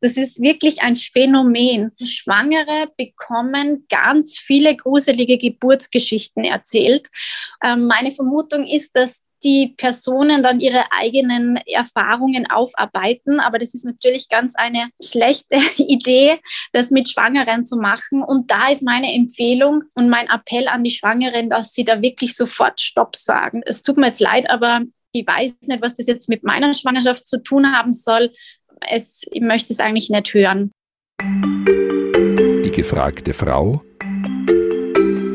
Das ist wirklich ein Phänomen. Schwangere bekommen ganz viele gruselige Geburtsgeschichten erzählt. Ähm, meine Vermutung ist, dass die Personen dann ihre eigenen Erfahrungen aufarbeiten. Aber das ist natürlich ganz eine schlechte Idee, das mit Schwangeren zu machen. Und da ist meine Empfehlung und mein Appell an die Schwangeren, dass sie da wirklich sofort Stopp sagen. Es tut mir jetzt leid, aber ich weiß nicht, was das jetzt mit meiner Schwangerschaft zu tun haben soll. Es, ich möchte es eigentlich nicht hören. Die gefragte Frau.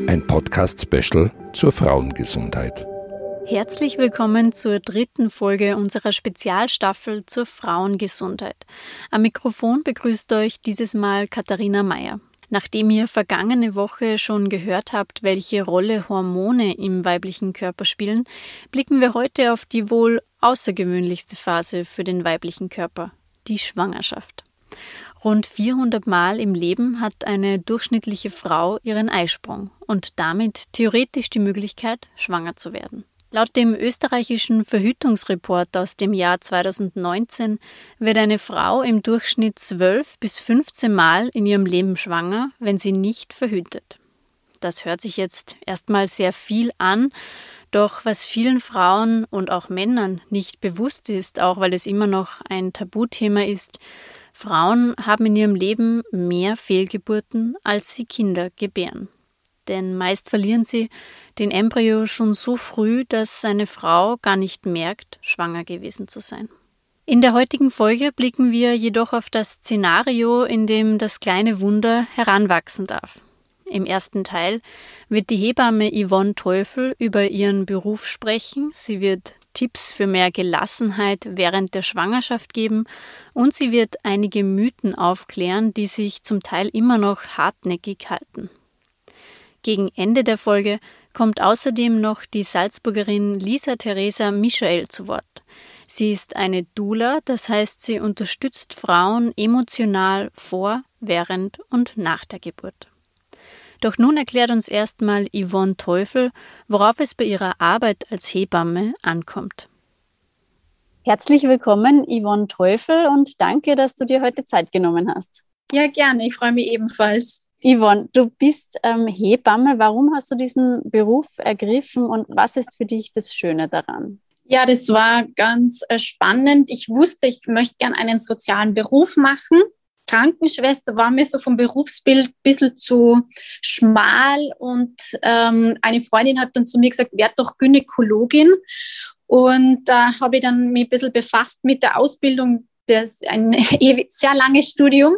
Ein Podcast-Special zur Frauengesundheit. Herzlich willkommen zur dritten Folge unserer Spezialstaffel zur Frauengesundheit. Am Mikrofon begrüßt euch dieses Mal Katharina Mayer. Nachdem ihr vergangene Woche schon gehört habt, welche Rolle Hormone im weiblichen Körper spielen, blicken wir heute auf die wohl außergewöhnlichste Phase für den weiblichen Körper, die Schwangerschaft. Rund 400 Mal im Leben hat eine durchschnittliche Frau ihren Eisprung und damit theoretisch die Möglichkeit, schwanger zu werden. Laut dem österreichischen Verhütungsreport aus dem Jahr 2019 wird eine Frau im Durchschnitt 12 bis 15 Mal in ihrem Leben schwanger, wenn sie nicht verhütet. Das hört sich jetzt erstmal sehr viel an, doch was vielen Frauen und auch Männern nicht bewusst ist, auch weil es immer noch ein Tabuthema ist, Frauen haben in ihrem Leben mehr Fehlgeburten, als sie Kinder gebären denn meist verlieren sie den Embryo schon so früh, dass seine Frau gar nicht merkt, schwanger gewesen zu sein. In der heutigen Folge blicken wir jedoch auf das Szenario, in dem das kleine Wunder heranwachsen darf. Im ersten Teil wird die Hebamme Yvonne Teufel über ihren Beruf sprechen, sie wird Tipps für mehr Gelassenheit während der Schwangerschaft geben und sie wird einige Mythen aufklären, die sich zum Teil immer noch hartnäckig halten. Gegen Ende der Folge kommt außerdem noch die Salzburgerin Lisa Theresa Michael zu Wort. Sie ist eine Dula, das heißt, sie unterstützt Frauen emotional vor, während und nach der Geburt. Doch nun erklärt uns erstmal Yvonne Teufel, worauf es bei ihrer Arbeit als Hebamme ankommt. Herzlich willkommen, Yvonne Teufel, und danke, dass du dir heute Zeit genommen hast. Ja, gerne. Ich freue mich ebenfalls. Yvonne, du bist ähm, Hebamme. Warum hast du diesen Beruf ergriffen und was ist für dich das Schöne daran? Ja, das war ganz äh, spannend. Ich wusste, ich möchte gerne einen sozialen Beruf machen. Krankenschwester war mir so vom Berufsbild ein bisschen zu schmal und ähm, eine Freundin hat dann zu mir gesagt, werd doch Gynäkologin. Und da äh, habe ich dann mich ein bisschen befasst mit der Ausbildung das ist ein sehr langes Studium.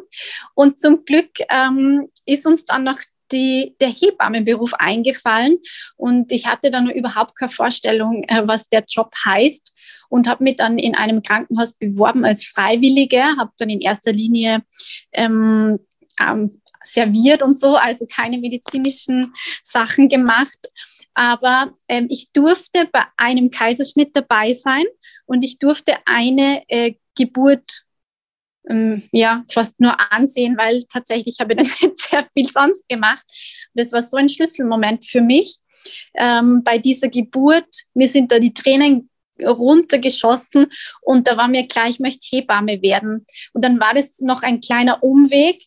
Und zum Glück ähm, ist uns dann noch die, der Hebammenberuf eingefallen und ich hatte dann überhaupt keine Vorstellung, äh, was der Job heißt und habe mich dann in einem Krankenhaus beworben als Freiwillige, habe dann in erster Linie ähm, ähm, serviert und so, also keine medizinischen Sachen gemacht. Aber ähm, ich durfte bei einem Kaiserschnitt dabei sein und ich durfte eine äh, Geburt ja fast nur ansehen, weil tatsächlich habe ich dann nicht sehr viel sonst gemacht. Das war so ein Schlüsselmoment für mich ähm, bei dieser Geburt. Mir sind da die Tränen runtergeschossen und da war mir klar, ich möchte Hebamme werden. Und dann war das noch ein kleiner Umweg.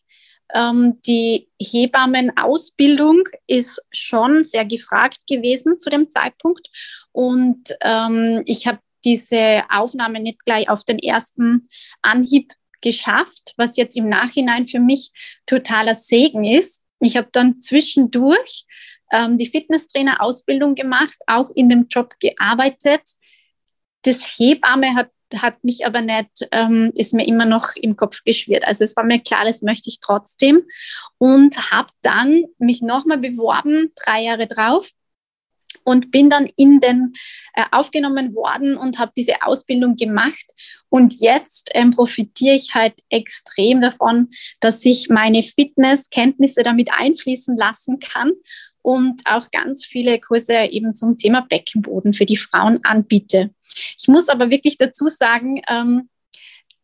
Ähm, die Hebammenausbildung ist schon sehr gefragt gewesen zu dem Zeitpunkt. Und ähm, ich habe diese Aufnahme nicht gleich auf den ersten Anhieb geschafft, was jetzt im Nachhinein für mich totaler Segen ist. Ich habe dann zwischendurch ähm, die Fitnesstrainer-Ausbildung gemacht, auch in dem Job gearbeitet. Das Hebamme hat, hat mich aber nicht, ähm, ist mir immer noch im Kopf geschwirrt. Also es war mir klar, das möchte ich trotzdem. Und habe dann mich nochmal beworben, drei Jahre drauf und bin dann in den äh, aufgenommen worden und habe diese Ausbildung gemacht. Und jetzt ähm, profitiere ich halt extrem davon, dass ich meine Fitnesskenntnisse damit einfließen lassen kann und auch ganz viele Kurse eben zum Thema Beckenboden für die Frauen anbiete. Ich muss aber wirklich dazu sagen, ähm,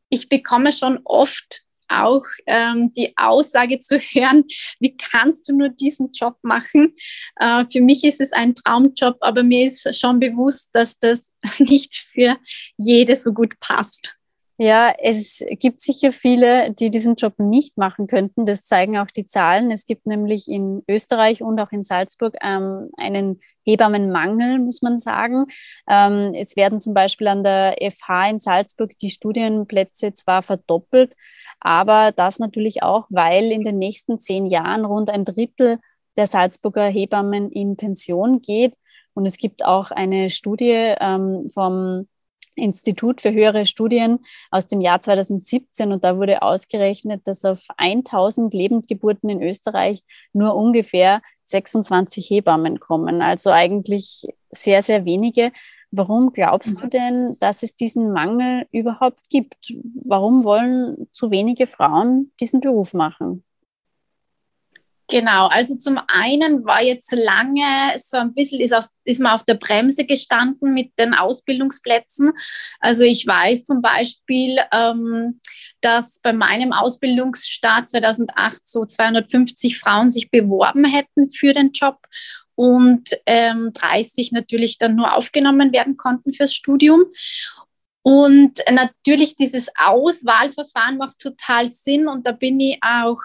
ich bekomme schon oft auch ähm, die Aussage zu hören, wie kannst du nur diesen Job machen? Äh, für mich ist es ein Traumjob, aber mir ist schon bewusst, dass das nicht für jede so gut passt. Ja, es gibt sicher viele, die diesen Job nicht machen könnten. Das zeigen auch die Zahlen. Es gibt nämlich in Österreich und auch in Salzburg ähm, einen Hebammenmangel, muss man sagen. Ähm, es werden zum Beispiel an der FH in Salzburg die Studienplätze zwar verdoppelt, aber das natürlich auch, weil in den nächsten zehn Jahren rund ein Drittel der Salzburger Hebammen in Pension geht. Und es gibt auch eine Studie ähm, vom Institut für höhere Studien aus dem Jahr 2017 und da wurde ausgerechnet, dass auf 1000 Lebendgeburten in Österreich nur ungefähr 26 Hebammen kommen. Also eigentlich sehr, sehr wenige. Warum glaubst du mhm. denn, dass es diesen Mangel überhaupt gibt? Warum wollen zu wenige Frauen diesen Beruf machen? Genau, also zum einen war jetzt lange so ein bisschen, ist, auf, ist man auf der Bremse gestanden mit den Ausbildungsplätzen. Also ich weiß zum Beispiel, ähm, dass bei meinem Ausbildungsstart 2008 so 250 Frauen sich beworben hätten für den Job und ähm, 30 natürlich dann nur aufgenommen werden konnten fürs Studium. Und natürlich dieses Auswahlverfahren macht total Sinn und da bin ich auch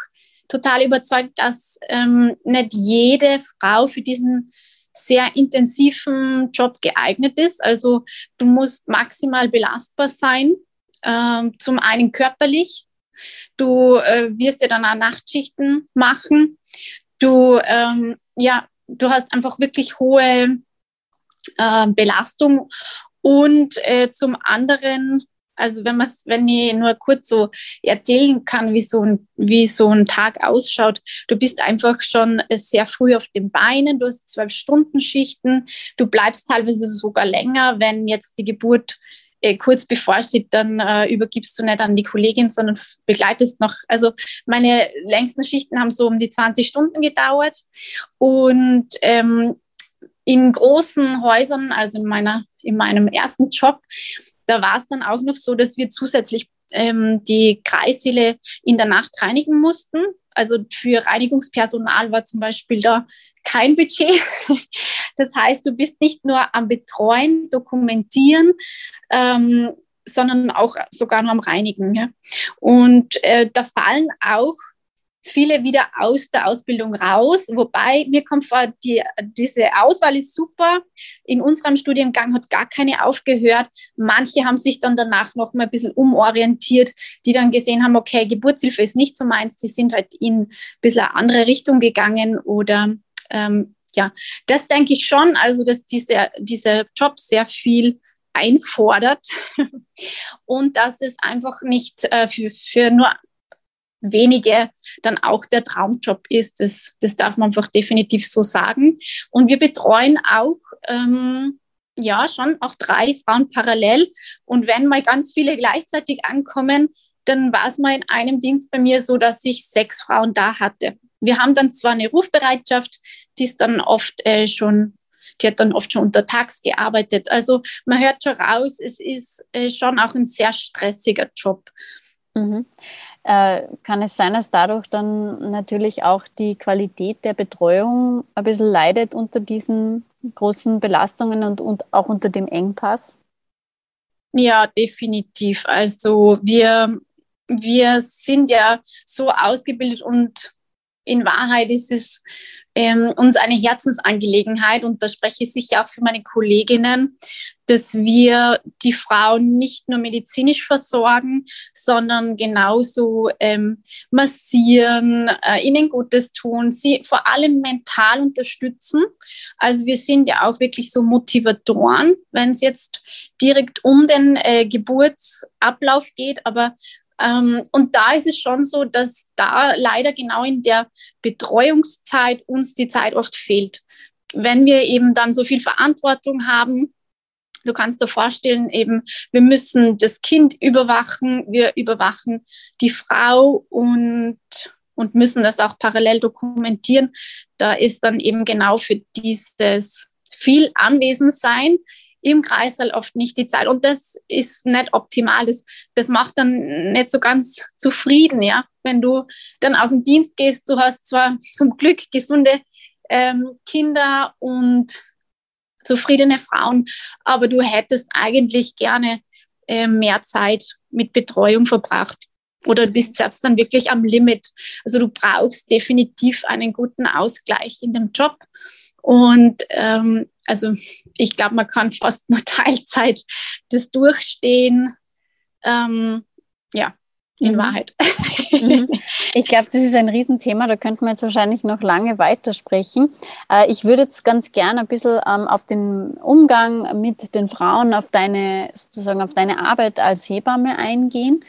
total überzeugt, dass ähm, nicht jede Frau für diesen sehr intensiven Job geeignet ist. Also du musst maximal belastbar sein, ähm, zum einen körperlich. Du äh, wirst ja dann auch Nachtschichten machen. Du, ähm, ja, du hast einfach wirklich hohe äh, Belastung und äh, zum anderen also wenn man wenn ich nur kurz so erzählen kann, wie so ein, wie so ein Tag ausschaut, du bist einfach schon sehr früh auf den Beinen, du hast zwölf Stunden Schichten, du bleibst teilweise sogar länger, wenn jetzt die Geburt äh, kurz bevorsteht, dann äh, übergibst du nicht an die Kollegin, sondern begleitest noch. Also meine längsten Schichten haben so um die 20 Stunden gedauert und ähm, in großen Häusern, also in meiner in meinem ersten Job, da war es dann auch noch so, dass wir zusätzlich ähm, die Kreissäle in der Nacht reinigen mussten. Also für Reinigungspersonal war zum Beispiel da kein Budget. Das heißt, du bist nicht nur am Betreuen, Dokumentieren, ähm, sondern auch sogar nur am Reinigen. Ja? Und äh, da fallen auch viele wieder aus der Ausbildung raus. Wobei mir kommt vor, die, diese Auswahl ist super. In unserem Studiengang hat gar keine aufgehört. Manche haben sich dann danach noch mal ein bisschen umorientiert, die dann gesehen haben, okay, Geburtshilfe ist nicht so meins. Die sind halt in ein bisschen eine andere Richtung gegangen oder ähm, ja, das denke ich schon, also dass diese, dieser Job sehr viel einfordert und dass es einfach nicht äh, für, für nur wenige dann auch der Traumjob ist. Das, das darf man einfach definitiv so sagen. Und wir betreuen auch, ähm, ja, schon auch drei Frauen parallel. Und wenn mal ganz viele gleichzeitig ankommen, dann war es mal in einem Dienst bei mir so, dass ich sechs Frauen da hatte. Wir haben dann zwar eine Rufbereitschaft, die ist dann oft äh, schon die hat dann oft schon untertags gearbeitet. Also man hört schon raus, es ist äh, schon auch ein sehr stressiger Job. Mhm äh, kann es sein, dass dadurch dann natürlich auch die Qualität der Betreuung ein bisschen leidet unter diesen großen Belastungen und, und auch unter dem Engpass? Ja, definitiv. Also wir, wir sind ja so ausgebildet und in Wahrheit ist es ähm, uns eine Herzensangelegenheit und da spreche ich sicher auch für meine Kolleginnen, dass wir die Frauen nicht nur medizinisch versorgen, sondern genauso ähm, massieren, äh, ihnen Gutes tun, sie vor allem mental unterstützen. Also wir sind ja auch wirklich so Motivatoren, wenn es jetzt direkt um den äh, Geburtsablauf geht, aber ähm, und da ist es schon so, dass da leider genau in der Betreuungszeit uns die Zeit oft fehlt. Wenn wir eben dann so viel Verantwortung haben, Du kannst dir vorstellen, eben, wir müssen das Kind überwachen, wir überwachen die Frau und, und müssen das auch parallel dokumentieren. Da ist dann eben genau für dieses viel Anwesensein im Kreißsaal oft nicht die Zeit. Und das ist nicht optimal. Das, das macht dann nicht so ganz zufrieden, ja. Wenn du dann aus dem Dienst gehst, du hast zwar zum Glück gesunde ähm, Kinder und zufriedene Frauen, aber du hättest eigentlich gerne äh, mehr Zeit mit Betreuung verbracht. Oder du bist selbst dann wirklich am Limit. Also du brauchst definitiv einen guten Ausgleich in dem Job. Und ähm, also ich glaube, man kann fast nur Teilzeit das durchstehen. Ähm, ja, in mhm. Wahrheit. Mhm. Ich glaube, das ist ein Riesenthema, da könnte man jetzt wahrscheinlich noch lange weitersprechen. Äh, ich würde jetzt ganz gerne ein bisschen ähm, auf den Umgang mit den Frauen, auf deine, sozusagen auf deine Arbeit als Hebamme eingehen.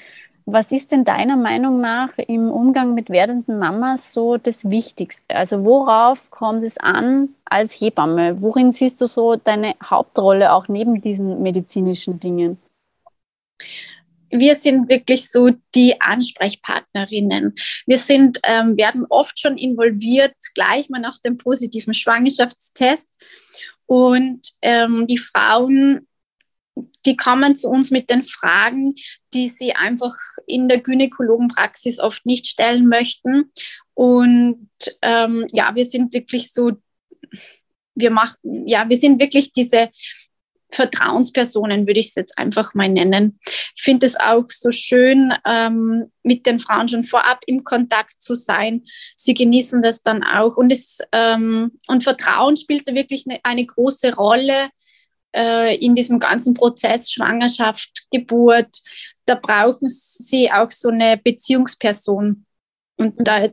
Was ist denn deiner Meinung nach im Umgang mit werdenden Mamas so das Wichtigste? Also worauf kommt es an als Hebamme? Worin siehst du so deine Hauptrolle auch neben diesen medizinischen Dingen? wir sind wirklich so die Ansprechpartnerinnen. Wir sind, ähm, werden oft schon involviert, gleich mal nach dem positiven Schwangerschaftstest. Und ähm, die Frauen, die kommen zu uns mit den Fragen, die sie einfach in der Gynäkologenpraxis oft nicht stellen möchten. Und ähm, ja, wir sind wirklich so, wir machen, ja, wir sind wirklich diese Vertrauenspersonen, würde ich es jetzt einfach mal nennen. Ich finde es auch so schön, ähm, mit den Frauen schon vorab im Kontakt zu sein. Sie genießen das dann auch. Und, es, ähm, und Vertrauen spielt da wirklich eine, eine große Rolle äh, in diesem ganzen Prozess Schwangerschaft, Geburt. Da brauchen sie auch so eine Beziehungsperson. Und da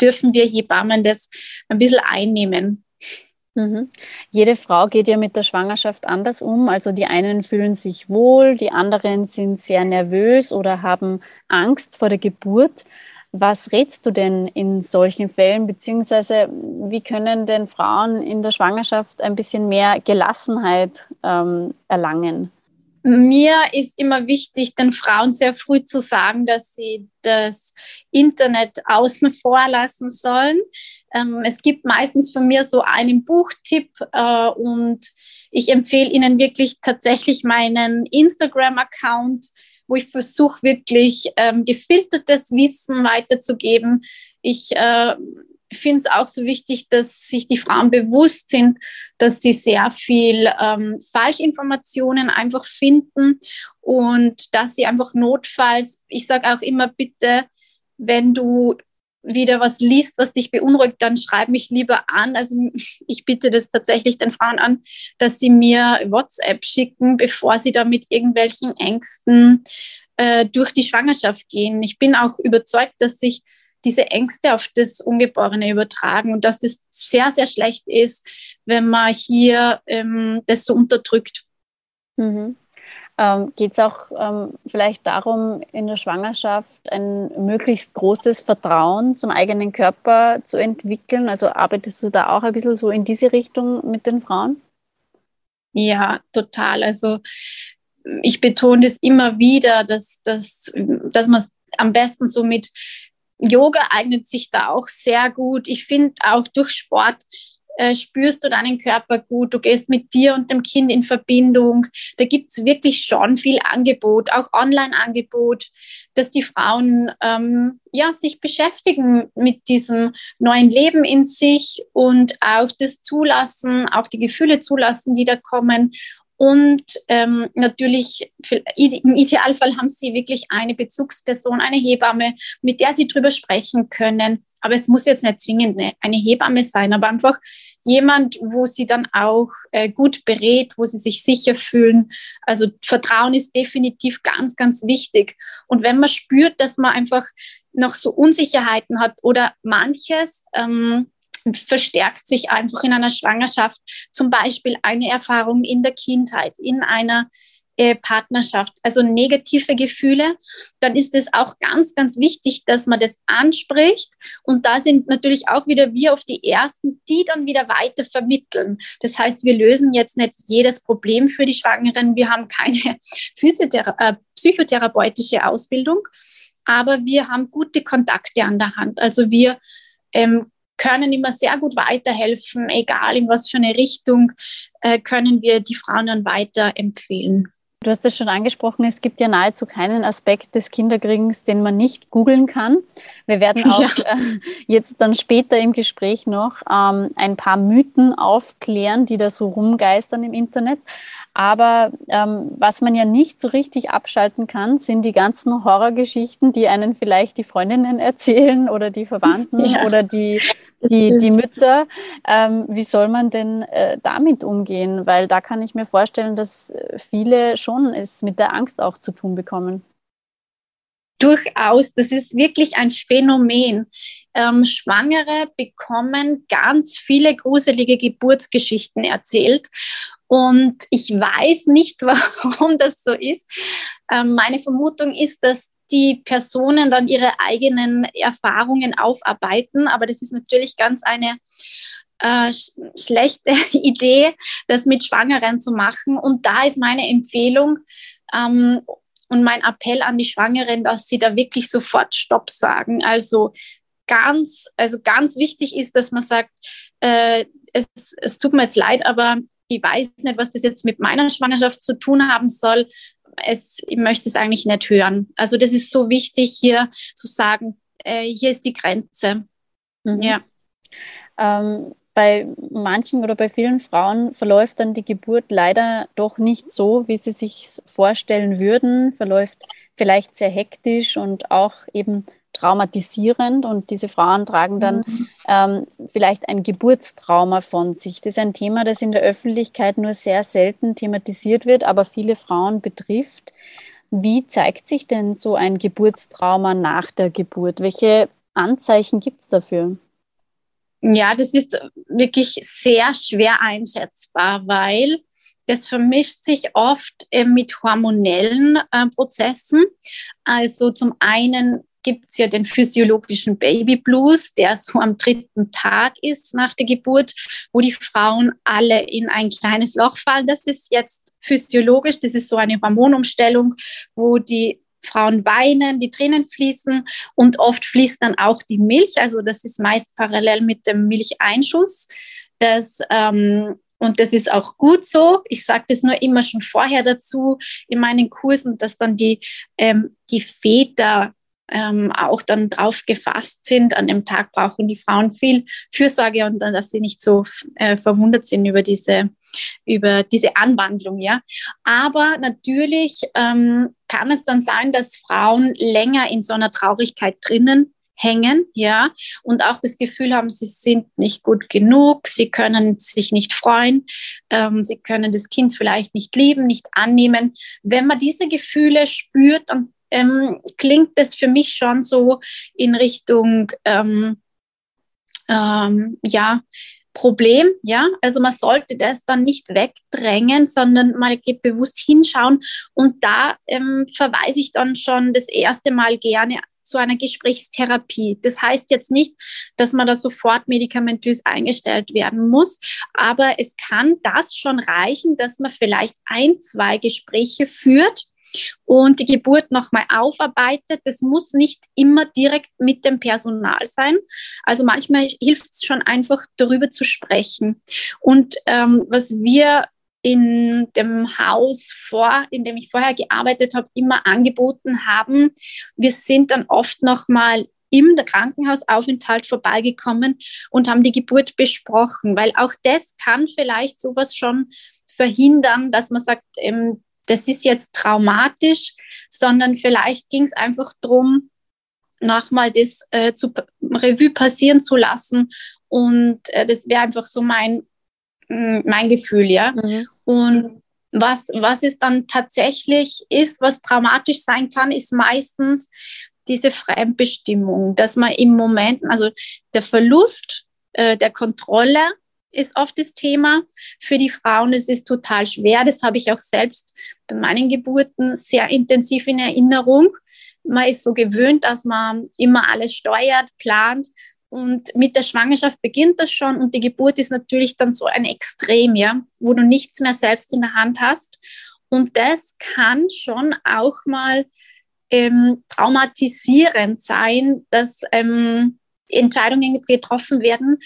dürfen wir Hebammen das ein bisschen einnehmen. Mhm. Jede Frau geht ja mit der Schwangerschaft anders um. Also die einen fühlen sich wohl, die anderen sind sehr nervös oder haben Angst vor der Geburt. Was rätst du denn in solchen Fällen, beziehungsweise wie können denn Frauen in der Schwangerschaft ein bisschen mehr Gelassenheit ähm, erlangen? Mir ist immer wichtig, den Frauen sehr früh zu sagen, dass sie das Internet außen vor lassen sollen. Ähm, es gibt meistens von mir so einen Buchtipp äh, und ich empfehle Ihnen wirklich tatsächlich meinen Instagram-Account, wo ich versuche, wirklich ähm, gefiltertes Wissen weiterzugeben. Ich äh, finde es auch so wichtig, dass sich die Frauen bewusst sind, dass sie sehr viel ähm, Falschinformationen einfach finden und dass sie einfach notfalls, ich sage auch immer bitte, wenn du wieder was liest, was dich beunruhigt, dann schreib mich lieber an. Also ich bitte das tatsächlich den Frauen an, dass sie mir WhatsApp schicken, bevor sie da mit irgendwelchen Ängsten äh, durch die Schwangerschaft gehen. Ich bin auch überzeugt, dass sich diese Ängste auf das Ungeborene übertragen und dass das sehr, sehr schlecht ist, wenn man hier ähm, das so unterdrückt. Mhm. Ähm, Geht es auch ähm, vielleicht darum, in der Schwangerschaft ein möglichst großes Vertrauen zum eigenen Körper zu entwickeln? Also arbeitest du da auch ein bisschen so in diese Richtung mit den Frauen? Ja, total. Also ich betone das immer wieder, dass, dass, dass man es am besten so mit Yoga eignet sich da auch sehr gut. Ich finde auch durch Sport äh, spürst du deinen Körper gut, du gehst mit dir und dem Kind in Verbindung. Da gibt es wirklich schon viel Angebot, auch Online-Angebot, dass die Frauen ähm, ja, sich beschäftigen mit diesem neuen Leben in sich und auch das zulassen, auch die Gefühle zulassen, die da kommen und ähm, natürlich, im Idealfall haben Sie wirklich eine Bezugsperson, eine Hebamme, mit der Sie drüber sprechen können. Aber es muss jetzt nicht zwingend eine Hebamme sein, aber einfach jemand, wo Sie dann auch äh, gut berät, wo Sie sich sicher fühlen. Also Vertrauen ist definitiv ganz, ganz wichtig. Und wenn man spürt, dass man einfach noch so Unsicherheiten hat oder manches, ähm, verstärkt sich einfach in einer Schwangerschaft zum Beispiel eine Erfahrung in der Kindheit, in einer äh, Partnerschaft, also negative Gefühle, dann ist es auch ganz, ganz wichtig, dass man das anspricht. Und da sind natürlich auch wieder wir auf die Ersten, die dann wieder weiter vermitteln. Das heißt, wir lösen jetzt nicht jedes Problem für die Schwangeren. Wir haben keine Physiothera äh, psychotherapeutische Ausbildung, aber wir haben gute Kontakte an der Hand. Also wir ähm, können immer sehr gut weiterhelfen, egal in was für eine Richtung, äh, können wir die Frauen dann weiterempfehlen. Du hast es schon angesprochen, es gibt ja nahezu keinen Aspekt des Kinderkriegens, den man nicht googeln kann. Wir werden auch ja. äh, jetzt dann später im Gespräch noch ähm, ein paar Mythen aufklären, die da so rumgeistern im Internet. Aber ähm, was man ja nicht so richtig abschalten kann, sind die ganzen Horrorgeschichten, die einen vielleicht die Freundinnen erzählen oder die Verwandten ja, oder die, die, die Mütter. Ähm, wie soll man denn äh, damit umgehen? Weil da kann ich mir vorstellen, dass viele schon es mit der Angst auch zu tun bekommen. Durchaus, das ist wirklich ein Phänomen. Ähm, Schwangere bekommen ganz viele gruselige Geburtsgeschichten erzählt. Und ich weiß nicht, warum das so ist. Ähm, meine Vermutung ist, dass die Personen dann ihre eigenen Erfahrungen aufarbeiten. Aber das ist natürlich ganz eine äh, sch schlechte Idee, das mit Schwangeren zu machen. Und da ist meine Empfehlung, ähm, und mein Appell an die Schwangeren, dass sie da wirklich sofort Stopp sagen. Also ganz, also ganz wichtig ist, dass man sagt, äh, es, es tut mir jetzt leid, aber ich weiß nicht, was das jetzt mit meiner Schwangerschaft zu tun haben soll. Es, ich möchte es eigentlich nicht hören. Also das ist so wichtig, hier zu sagen, äh, hier ist die Grenze. Mhm. Ja. Ähm, bei manchen oder bei vielen Frauen verläuft dann die Geburt leider doch nicht so, wie sie sich vorstellen würden, verläuft vielleicht sehr hektisch und auch eben traumatisierend und diese Frauen tragen dann mhm. Ähm, vielleicht ein Geburtstrauma von sich. Das ist ein Thema, das in der Öffentlichkeit nur sehr selten thematisiert wird, aber viele Frauen betrifft. Wie zeigt sich denn so ein Geburtstrauma nach der Geburt? Welche Anzeichen gibt es dafür? Ja, das ist wirklich sehr schwer einschätzbar, weil das vermischt sich oft äh, mit hormonellen äh, Prozessen. Also zum einen gibt es ja den physiologischen Baby Blues, der so am dritten Tag ist nach der Geburt, wo die Frauen alle in ein kleines Loch fallen. Das ist jetzt physiologisch, das ist so eine Hormonumstellung, wo die Frauen weinen, die Tränen fließen und oft fließt dann auch die Milch. Also das ist meist parallel mit dem Milcheinschuss. Das, ähm, und das ist auch gut so. Ich sage das nur immer schon vorher dazu in meinen Kursen, dass dann die, ähm, die Väter ähm, auch dann drauf gefasst sind. An dem Tag brauchen die Frauen viel Fürsorge und dann, dass sie nicht so äh, verwundert sind über diese, über diese Anwandlung. Ja. Aber natürlich ähm, kann es dann sein, dass Frauen länger in so einer Traurigkeit drinnen hängen, ja, und auch das Gefühl haben, sie sind nicht gut genug, sie können sich nicht freuen, ähm, sie können das Kind vielleicht nicht lieben, nicht annehmen. Wenn man diese Gefühle spürt, dann ähm, klingt das für mich schon so in Richtung, ähm, ähm, ja, Problem, ja. Also man sollte das dann nicht wegdrängen, sondern mal bewusst hinschauen. Und da ähm, verweise ich dann schon das erste Mal gerne zu einer Gesprächstherapie. Das heißt jetzt nicht, dass man da sofort medikamentös eingestellt werden muss, aber es kann das schon reichen, dass man vielleicht ein, zwei Gespräche führt und die Geburt nochmal aufarbeitet. Das muss nicht immer direkt mit dem Personal sein. Also manchmal hilft es schon einfach, darüber zu sprechen. Und ähm, was wir in dem Haus vor, in dem ich vorher gearbeitet habe, immer angeboten haben. Wir sind dann oft nochmal im Krankenhausaufenthalt vorbeigekommen und haben die Geburt besprochen, weil auch das kann vielleicht sowas schon verhindern, dass man sagt, ähm, das ist jetzt traumatisch, sondern vielleicht ging es einfach darum, nochmal das äh, zu Revue passieren zu lassen. Und äh, das wäre einfach so mein, mm, mein Gefühl, ja. Mhm. Und was, was es dann tatsächlich ist, was traumatisch sein kann, ist meistens diese Fremdbestimmung, dass man im Moment, also der Verlust äh, der Kontrolle ist oft das Thema für die Frauen. Es ist total schwer. Das habe ich auch selbst bei meinen Geburten sehr intensiv in Erinnerung. Man ist so gewöhnt, dass man immer alles steuert, plant. Und mit der Schwangerschaft beginnt das schon und die Geburt ist natürlich dann so ein Extrem, ja, wo du nichts mehr selbst in der Hand hast. Und das kann schon auch mal ähm, traumatisierend sein, dass ähm, Entscheidungen getroffen werden,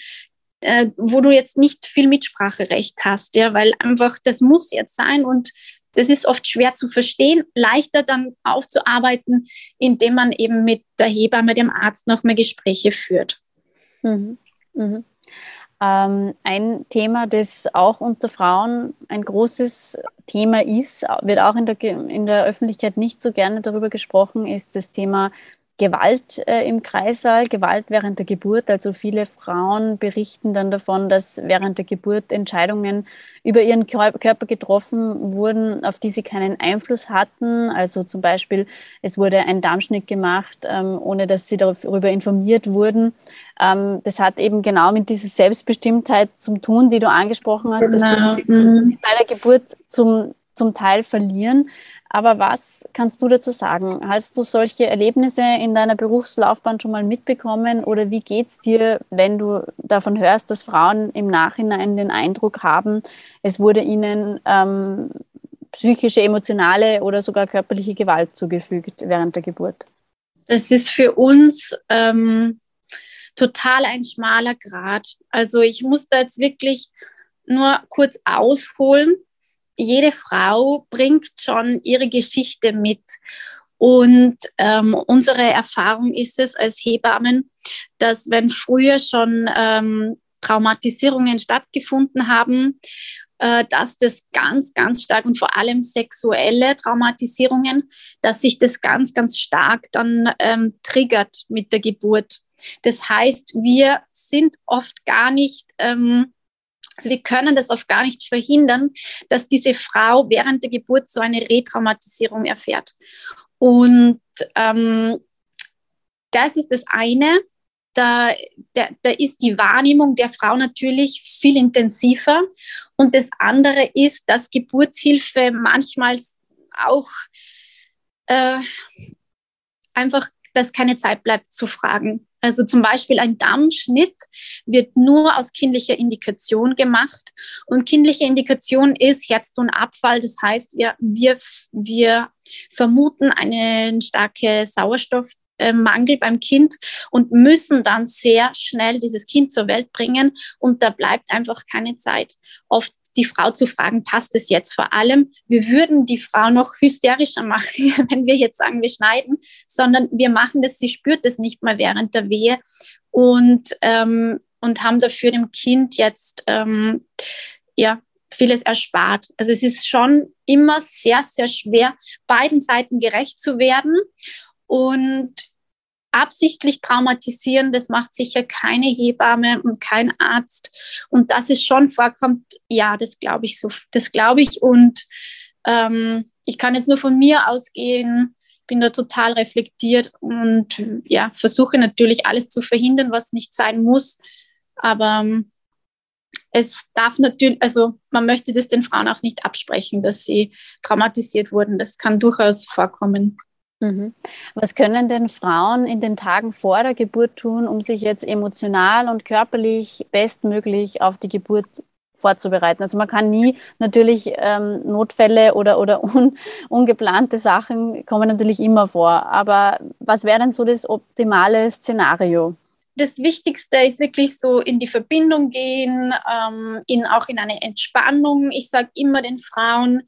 äh, wo du jetzt nicht viel Mitspracherecht hast, ja, weil einfach das muss jetzt sein und das ist oft schwer zu verstehen, leichter dann aufzuarbeiten, indem man eben mit der Hebamme, dem Arzt noch mehr Gespräche führt. Mhm. Mhm. Ähm, ein Thema, das auch unter Frauen ein großes Thema ist, wird auch in der, in der Öffentlichkeit nicht so gerne darüber gesprochen, ist das Thema Gewalt äh, im Kreissaal, Gewalt während der Geburt. Also viele Frauen berichten dann davon, dass während der Geburt Entscheidungen über ihren Körper getroffen wurden, auf die sie keinen Einfluss hatten. Also zum Beispiel, es wurde ein Darmschnitt gemacht, ähm, ohne dass sie darüber informiert wurden. Ähm, das hat eben genau mit dieser Selbstbestimmtheit zum tun, die du angesprochen hast, genau. dass sie mhm. bei der Geburt zum, zum Teil verlieren. Aber was kannst du dazu sagen? Hast du solche Erlebnisse in deiner Berufslaufbahn schon mal mitbekommen oder wie geht es dir, wenn du davon hörst, dass Frauen im Nachhinein den Eindruck haben, es wurde ihnen ähm, psychische, emotionale oder sogar körperliche Gewalt zugefügt während der Geburt? Es ist für uns ähm, total ein schmaler Grad. Also ich muss da jetzt wirklich nur kurz ausholen jede Frau bringt schon ihre Geschichte mit. Und ähm, unsere Erfahrung ist es als Hebammen, dass wenn früher schon ähm, Traumatisierungen stattgefunden haben, äh, dass das ganz, ganz stark und vor allem sexuelle Traumatisierungen, dass sich das ganz, ganz stark dann ähm, triggert mit der Geburt. Das heißt, wir sind oft gar nicht ähm, also wir können das oft gar nicht verhindern, dass diese Frau während der Geburt so eine Retraumatisierung erfährt. Und ähm, das ist das eine. Da, da, da ist die Wahrnehmung der Frau natürlich viel intensiver. Und das andere ist, dass Geburtshilfe manchmal auch äh, einfach, dass keine Zeit bleibt zu fragen. Also zum Beispiel ein Dammschnitt wird nur aus kindlicher Indikation gemacht. Und kindliche Indikation ist Herztonabfall. Das heißt, wir, wir, wir vermuten einen starken Sauerstoffmangel beim Kind und müssen dann sehr schnell dieses Kind zur Welt bringen. Und da bleibt einfach keine Zeit. Oft die Frau zu fragen, passt es jetzt? Vor allem, wir würden die Frau noch hysterischer machen, wenn wir jetzt sagen, wir schneiden, sondern wir machen das, sie spürt es nicht mal während der Wehe und, ähm, und haben dafür dem Kind jetzt ähm, ja, vieles erspart. Also es ist schon immer sehr, sehr schwer, beiden Seiten gerecht zu werden. Und absichtlich traumatisieren, das macht sicher keine Hebamme und kein Arzt. Und dass es schon vorkommt, ja, das glaube ich so, das glaube ich. Und ähm, ich kann jetzt nur von mir ausgehen, bin da total reflektiert und ja, versuche natürlich alles zu verhindern, was nicht sein muss. Aber ähm, es darf natürlich, also man möchte das den Frauen auch nicht absprechen, dass sie traumatisiert wurden. Das kann durchaus vorkommen. Mhm. Was können denn Frauen in den Tagen vor der Geburt tun, um sich jetzt emotional und körperlich bestmöglich auf die Geburt vorzubereiten? Also man kann nie natürlich ähm, Notfälle oder, oder un, ungeplante Sachen kommen natürlich immer vor. Aber was wäre denn so das optimale Szenario? das Wichtigste ist wirklich so in die Verbindung gehen, ähm, in, auch in eine Entspannung. Ich sage immer den Frauen,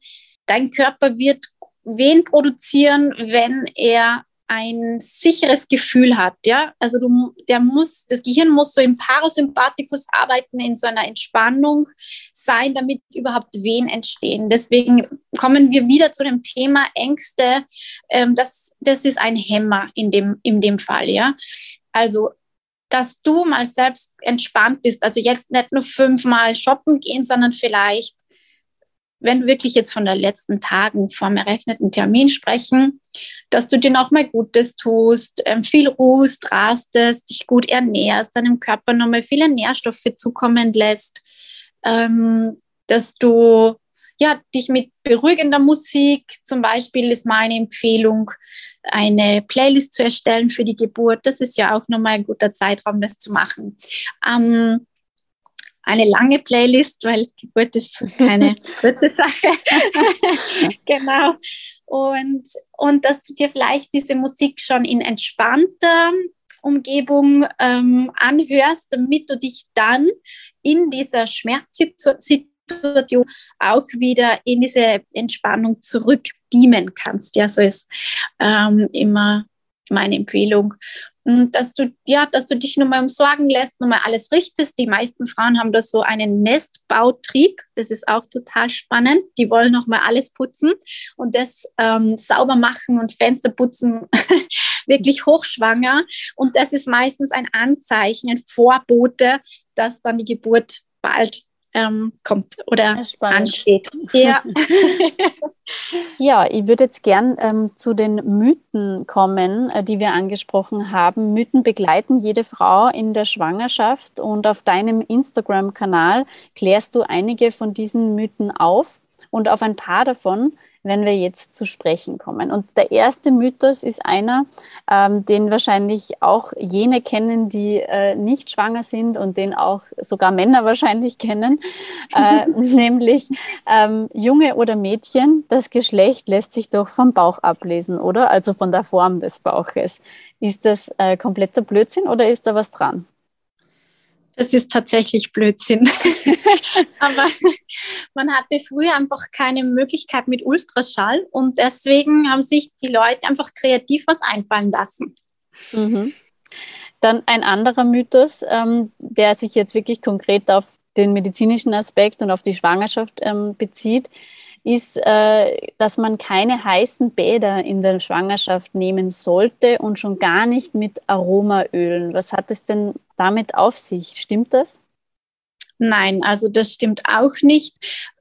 dein Körper wird wen produzieren, wenn er ein sicheres Gefühl hat, ja. Also du, der muss, das Gehirn muss so im Parasympathikus arbeiten, in so einer Entspannung sein, damit überhaupt Wehen entstehen. Deswegen kommen wir wieder zu dem Thema Ängste. Ähm, das, das ist ein Hämmer in dem, in dem Fall, ja. Also dass du mal selbst entspannt bist. Also jetzt nicht nur fünfmal shoppen gehen, sondern vielleicht wenn du wirklich jetzt von den letzten Tagen vom errechneten Termin sprechen, dass du dir nochmal Gutes tust, ähm, viel ruhst, rastest, dich gut ernährst, deinem Körper nochmal viele Nährstoffe zukommen lässt, ähm, dass du ja, dich mit beruhigender Musik, zum Beispiel ist meine Empfehlung, eine Playlist zu erstellen für die Geburt. Das ist ja auch nochmal ein guter Zeitraum, das zu machen. Ähm, eine lange Playlist, weil Geburt ist keine kurze Sache. genau. Und, und dass du dir vielleicht diese Musik schon in entspannter Umgebung ähm, anhörst, damit du dich dann in dieser Schmerzsituation auch wieder in diese Entspannung zurückbeamen kannst. Ja, so ist ähm, immer meine Empfehlung. Hm, dass du, ja, dass du dich nur mal umsorgen lässt, nur mal alles richtest. Die meisten Frauen haben da so einen Nestbautrieb. Das ist auch total spannend. Die wollen noch mal alles putzen und das ähm, sauber machen und Fenster putzen, wirklich hochschwanger. Und das ist meistens ein Anzeichen, ein Vorbote, dass dann die Geburt bald ähm, kommt oder ansteht. Ja. ja, ich würde jetzt gern ähm, zu den Mythen kommen, äh, die wir angesprochen haben. Mythen begleiten jede Frau in der Schwangerschaft und auf deinem Instagram-Kanal klärst du einige von diesen Mythen auf und auf ein paar davon wenn wir jetzt zu sprechen kommen. Und der erste Mythos ist einer, ähm, den wahrscheinlich auch jene kennen, die äh, nicht schwanger sind und den auch sogar Männer wahrscheinlich kennen, äh, nämlich ähm, Junge oder Mädchen, das Geschlecht lässt sich doch vom Bauch ablesen, oder? Also von der Form des Bauches. Ist das äh, kompletter Blödsinn oder ist da was dran? Das ist tatsächlich Blödsinn. Aber man hatte früher einfach keine Möglichkeit mit Ultraschall und deswegen haben sich die Leute einfach kreativ was einfallen lassen. Mhm. Dann ein anderer Mythos, ähm, der sich jetzt wirklich konkret auf den medizinischen Aspekt und auf die Schwangerschaft ähm, bezieht, ist, äh, dass man keine heißen Bäder in der Schwangerschaft nehmen sollte und schon gar nicht mit Aromaölen. Was hat es denn damit auf sich? Stimmt das? Nein, also das stimmt auch nicht.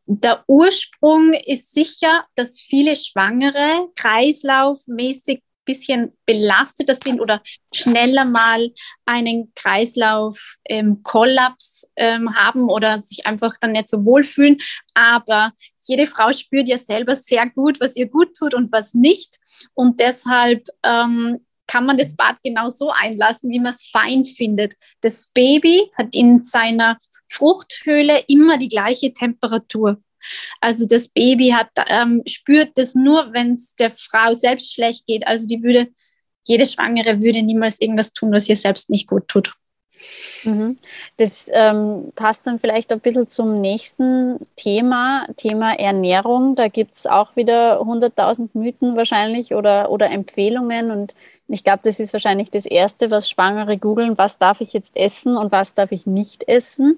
Der Ursprung ist sicher, dass viele Schwangere kreislaufmäßig bisschen belasteter sind oder schneller mal einen Kreislauf-Kollaps ähm, ähm, haben oder sich einfach dann nicht so wohlfühlen. Aber jede Frau spürt ja selber sehr gut, was ihr gut tut und was nicht. Und deshalb ähm, kann man das Bad genau so einlassen, wie man es fein findet. Das Baby hat in seiner Fruchthöhle immer die gleiche Temperatur. Also das Baby hat, ähm, spürt das nur, wenn es der Frau selbst schlecht geht. Also die würde, jede Schwangere würde niemals irgendwas tun, was ihr selbst nicht gut tut. Mhm. Das ähm, passt dann vielleicht ein bisschen zum nächsten Thema, Thema Ernährung. Da gibt es auch wieder 100.000 Mythen wahrscheinlich oder, oder Empfehlungen. Und ich glaube, das ist wahrscheinlich das Erste, was Schwangere googeln, was darf ich jetzt essen und was darf ich nicht essen.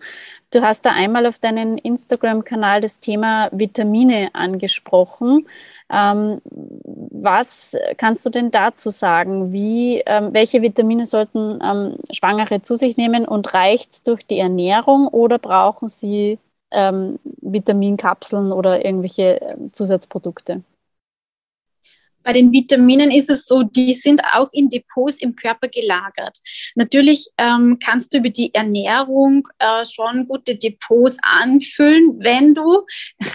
Du hast da einmal auf deinem Instagram-Kanal das Thema Vitamine angesprochen. Ähm, was kannst du denn dazu sagen? Wie, ähm, welche Vitamine sollten ähm, Schwangere zu sich nehmen und reicht es durch die Ernährung oder brauchen sie ähm, Vitaminkapseln oder irgendwelche ähm, Zusatzprodukte? Bei den Vitaminen ist es so, die sind auch in Depots im Körper gelagert. Natürlich ähm, kannst du über die Ernährung äh, schon gute Depots anfüllen, wenn du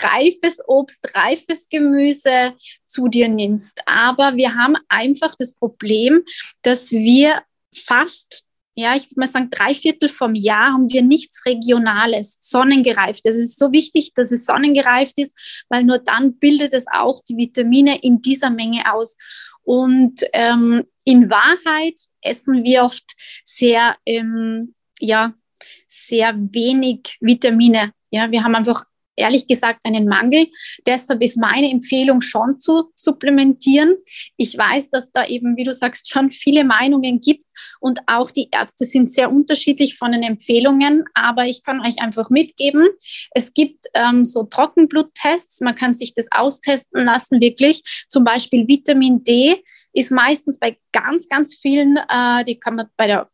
reifes Obst, reifes Gemüse zu dir nimmst. Aber wir haben einfach das Problem, dass wir fast ja, ich würde mal sagen, drei Viertel vom Jahr haben wir nichts Regionales, sonnengereift. Es ist so wichtig, dass es sonnengereift ist, weil nur dann bildet es auch die Vitamine in dieser Menge aus. Und ähm, in Wahrheit essen wir oft sehr, ähm, ja, sehr wenig Vitamine. Ja, wir haben einfach ehrlich gesagt einen Mangel. Deshalb ist meine Empfehlung schon zu supplementieren. Ich weiß, dass da eben, wie du sagst, schon viele Meinungen gibt und auch die Ärzte sind sehr unterschiedlich von den Empfehlungen, aber ich kann euch einfach mitgeben, es gibt ähm, so Trockenbluttests, man kann sich das austesten lassen, wirklich. Zum Beispiel Vitamin D ist meistens bei ganz, ganz vielen, äh, die kann man bei der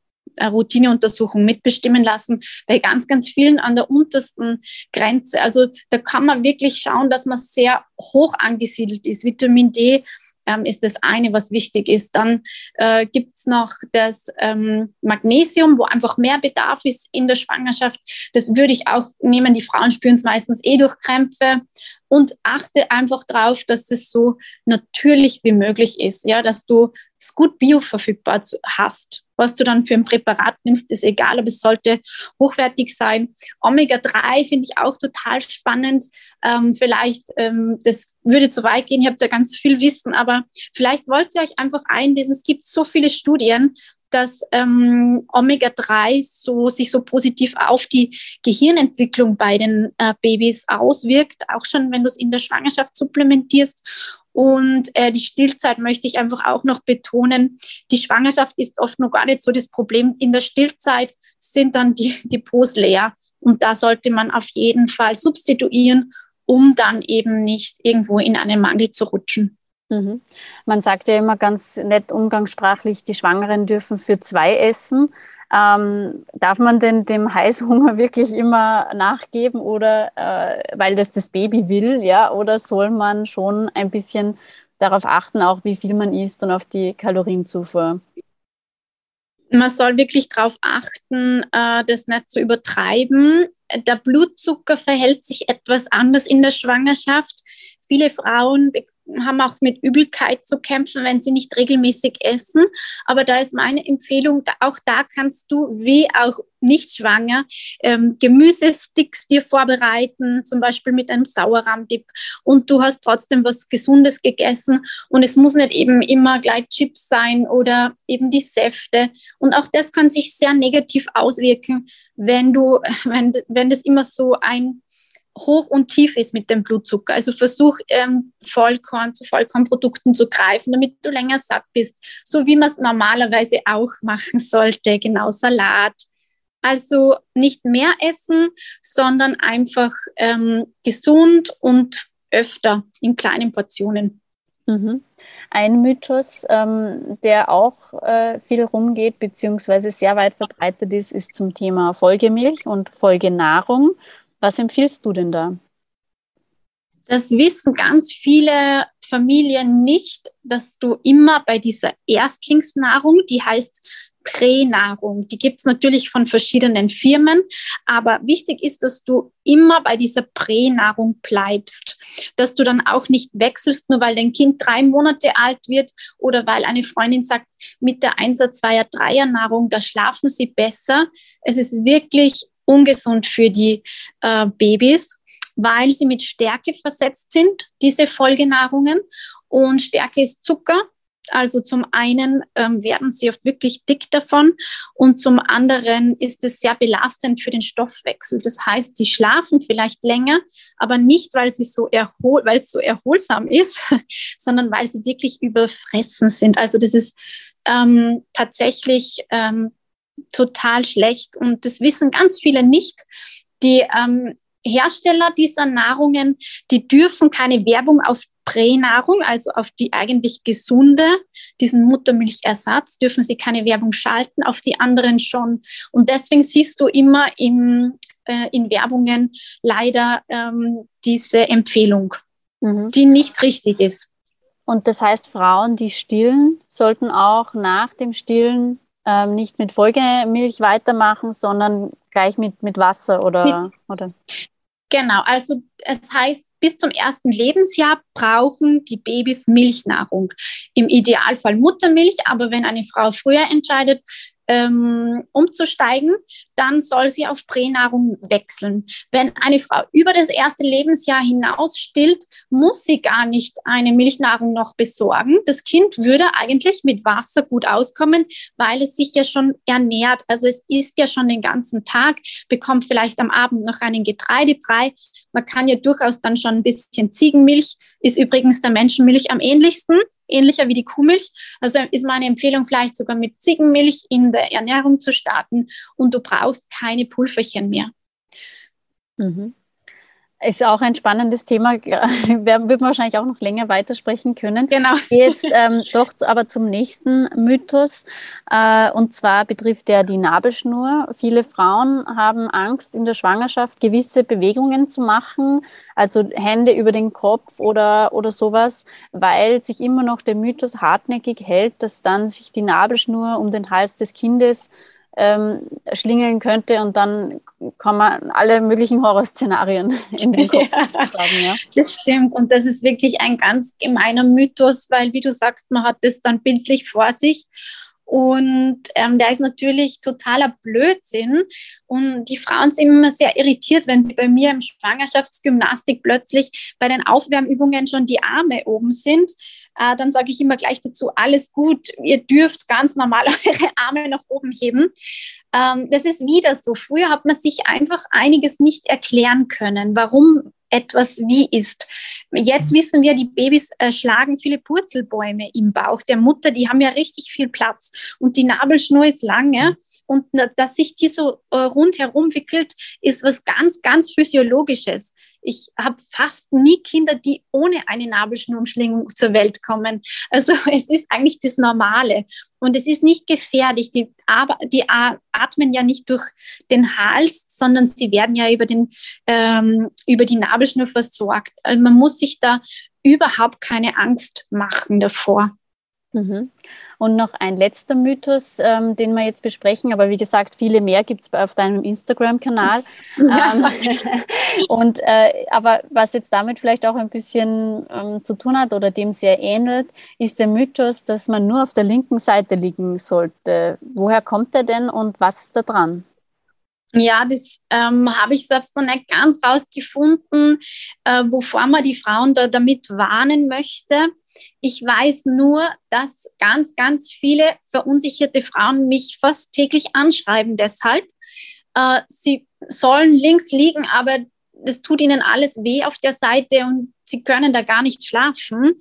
Routineuntersuchung mitbestimmen lassen, bei ganz, ganz vielen an der untersten Grenze. Also da kann man wirklich schauen, dass man sehr hoch angesiedelt ist. Vitamin D ähm, ist das eine, was wichtig ist. Dann äh, gibt es noch das ähm, Magnesium, wo einfach mehr Bedarf ist in der Schwangerschaft. Das würde ich auch nehmen. Die Frauen spüren es meistens eh durch Krämpfe. Und achte einfach darauf, dass das so natürlich wie möglich ist, ja, dass du es gut bioverfügbar hast. Was du dann für ein Präparat nimmst, ist egal, aber es sollte hochwertig sein. Omega-3 finde ich auch total spannend. Ähm, vielleicht, ähm, das würde zu weit gehen, ich habe da ganz viel Wissen, aber vielleicht wollt ihr euch einfach einlesen. Es gibt so viele Studien, dass ähm, Omega-3 so, sich so positiv auf die Gehirnentwicklung bei den äh, Babys auswirkt, auch schon wenn du es in der Schwangerschaft supplementierst. Und äh, die Stillzeit möchte ich einfach auch noch betonen. Die Schwangerschaft ist oft noch gar nicht so das Problem. In der Stillzeit sind dann die Depots leer. Und da sollte man auf jeden Fall substituieren, um dann eben nicht irgendwo in einen Mangel zu rutschen. Mhm. Man sagt ja immer ganz nett umgangssprachlich, die Schwangeren dürfen für zwei essen. Ähm, darf man denn dem Heißhunger wirklich immer nachgeben oder äh, weil das das Baby will, ja? Oder soll man schon ein bisschen darauf achten, auch wie viel man isst und auf die Kalorienzufuhr? Man soll wirklich darauf achten, äh, das nicht zu übertreiben. Der Blutzucker verhält sich etwas anders in der Schwangerschaft. Viele Frauen haben auch mit Übelkeit zu kämpfen, wenn sie nicht regelmäßig essen. Aber da ist meine Empfehlung, auch da kannst du, wie auch nicht schwanger, ähm, Gemüsesticks dir vorbereiten, zum Beispiel mit einem Sauerrahmdip. Und du hast trotzdem was Gesundes gegessen. Und es muss nicht eben immer gleich Chips sein oder eben die Säfte. Und auch das kann sich sehr negativ auswirken, wenn du, wenn, wenn das immer so ein hoch und tief ist mit dem Blutzucker. Also versuch ähm, Vollkorn zu Vollkornprodukten zu greifen, damit du länger satt bist, so wie man es normalerweise auch machen sollte. Genau Salat. Also nicht mehr essen, sondern einfach ähm, gesund und öfter in kleinen Portionen. Mhm. Ein Mythos, ähm, der auch äh, viel rumgeht, beziehungsweise sehr weit verbreitet ist, ist zum Thema Folgemilch und Folgenahrung. Was empfiehlst du denn da? Das wissen ganz viele Familien nicht, dass du immer bei dieser Erstlingsnahrung, die heißt Pränahrung, die gibt es natürlich von verschiedenen Firmen, aber wichtig ist, dass du immer bei dieser Pränahrung bleibst, dass du dann auch nicht wechselst, nur weil dein Kind drei Monate alt wird oder weil eine Freundin sagt, mit der Einsatz zweier Dreier-Nahrung, da schlafen sie besser. Es ist wirklich ungesund für die äh, Babys, weil sie mit Stärke versetzt sind, diese Folgenahrungen. Und Stärke ist Zucker. Also zum einen ähm, werden sie oft wirklich dick davon und zum anderen ist es sehr belastend für den Stoffwechsel. Das heißt, sie schlafen vielleicht länger, aber nicht, weil, sie so erhol weil es so erholsam ist, sondern weil sie wirklich überfressen sind. Also das ist ähm, tatsächlich ähm, total schlecht und das wissen ganz viele nicht. Die ähm, Hersteller dieser Nahrungen, die dürfen keine Werbung auf Pränahrung, also auf die eigentlich gesunde, diesen Muttermilchersatz, dürfen sie keine Werbung schalten, auf die anderen schon. Und deswegen siehst du immer im, äh, in Werbungen leider ähm, diese Empfehlung, mhm. die nicht richtig ist. Und das heißt, Frauen, die stillen, sollten auch nach dem Stillen ähm, nicht mit Folgemilch weitermachen, sondern gleich mit, mit Wasser oder, oder? Genau, also es heißt, bis zum ersten Lebensjahr brauchen die Babys Milchnahrung. Im Idealfall Muttermilch, aber wenn eine Frau früher entscheidet, ähm, umzusteigen, dann soll sie auf Pränahrung wechseln. Wenn eine Frau über das erste Lebensjahr hinaus stillt, muss sie gar nicht eine Milchnahrung noch besorgen. Das Kind würde eigentlich mit Wasser gut auskommen, weil es sich ja schon ernährt. Also es isst ja schon den ganzen Tag, bekommt vielleicht am Abend noch einen Getreidebrei. Man kann ja durchaus dann schon ein bisschen Ziegenmilch, ist übrigens der Menschenmilch am ähnlichsten ähnlicher wie die Kuhmilch. Also ist meine Empfehlung vielleicht sogar mit Ziegenmilch in der Ernährung zu starten und du brauchst keine Pulverchen mehr. Mhm. Ist auch ein spannendes Thema. Wir würden wahrscheinlich auch noch länger weitersprechen können. Genau. Jetzt ähm, doch aber zum nächsten Mythos. Äh, und zwar betrifft der die Nabelschnur. Viele Frauen haben Angst, in der Schwangerschaft gewisse Bewegungen zu machen, also Hände über den Kopf oder, oder sowas, weil sich immer noch der Mythos hartnäckig hält, dass dann sich die Nabelschnur um den Hals des Kindes ähm, schlingeln könnte und dann kommen alle möglichen Horrorszenarien in den Kopf. Ja, sagen, ja. Das stimmt und das ist wirklich ein ganz gemeiner Mythos, weil wie du sagst, man hat das dann bildlich vor sich und ähm, der ist natürlich totaler Blödsinn. Und die Frauen sind immer sehr irritiert, wenn sie bei mir im Schwangerschaftsgymnastik plötzlich bei den Aufwärmübungen schon die Arme oben sind. Äh, dann sage ich immer gleich dazu, alles gut, ihr dürft ganz normal eure Arme nach oben heben. Ähm, das ist wieder so. Früher hat man sich einfach einiges nicht erklären können. Warum etwas wie ist. Jetzt wissen wir, die Babys äh, schlagen viele Purzelbäume im Bauch. Der Mutter, die haben ja richtig viel Platz. Und die Nabelschnur ist lange. Und dass sich die so äh, rundherum wickelt, ist was ganz, ganz Physiologisches. Ich habe fast nie Kinder, die ohne eine Nabelschnurumschlingung zur Welt kommen. Also es ist eigentlich das Normale. Und es ist nicht gefährlich. Die, die atmen ja nicht durch den Hals, sondern sie werden ja über, den, ähm, über die Nabelschnur versorgt. Also man muss sich da überhaupt keine Angst machen davor. Mhm. Und noch ein letzter Mythos, ähm, den wir jetzt besprechen, aber wie gesagt, viele mehr gibt es auf deinem Instagram-Kanal. Ja. Ähm, und äh, aber was jetzt damit vielleicht auch ein bisschen ähm, zu tun hat oder dem sehr ähnelt, ist der Mythos, dass man nur auf der linken Seite liegen sollte. Woher kommt der denn und was ist da dran? Ja, das ähm, habe ich selbst noch nicht ganz rausgefunden, äh, wovor man die Frauen da damit warnen möchte. Ich weiß nur, dass ganz, ganz viele verunsicherte Frauen mich fast täglich anschreiben deshalb. Äh, sie sollen links liegen, aber es tut ihnen alles weh auf der Seite und sie können da gar nicht schlafen.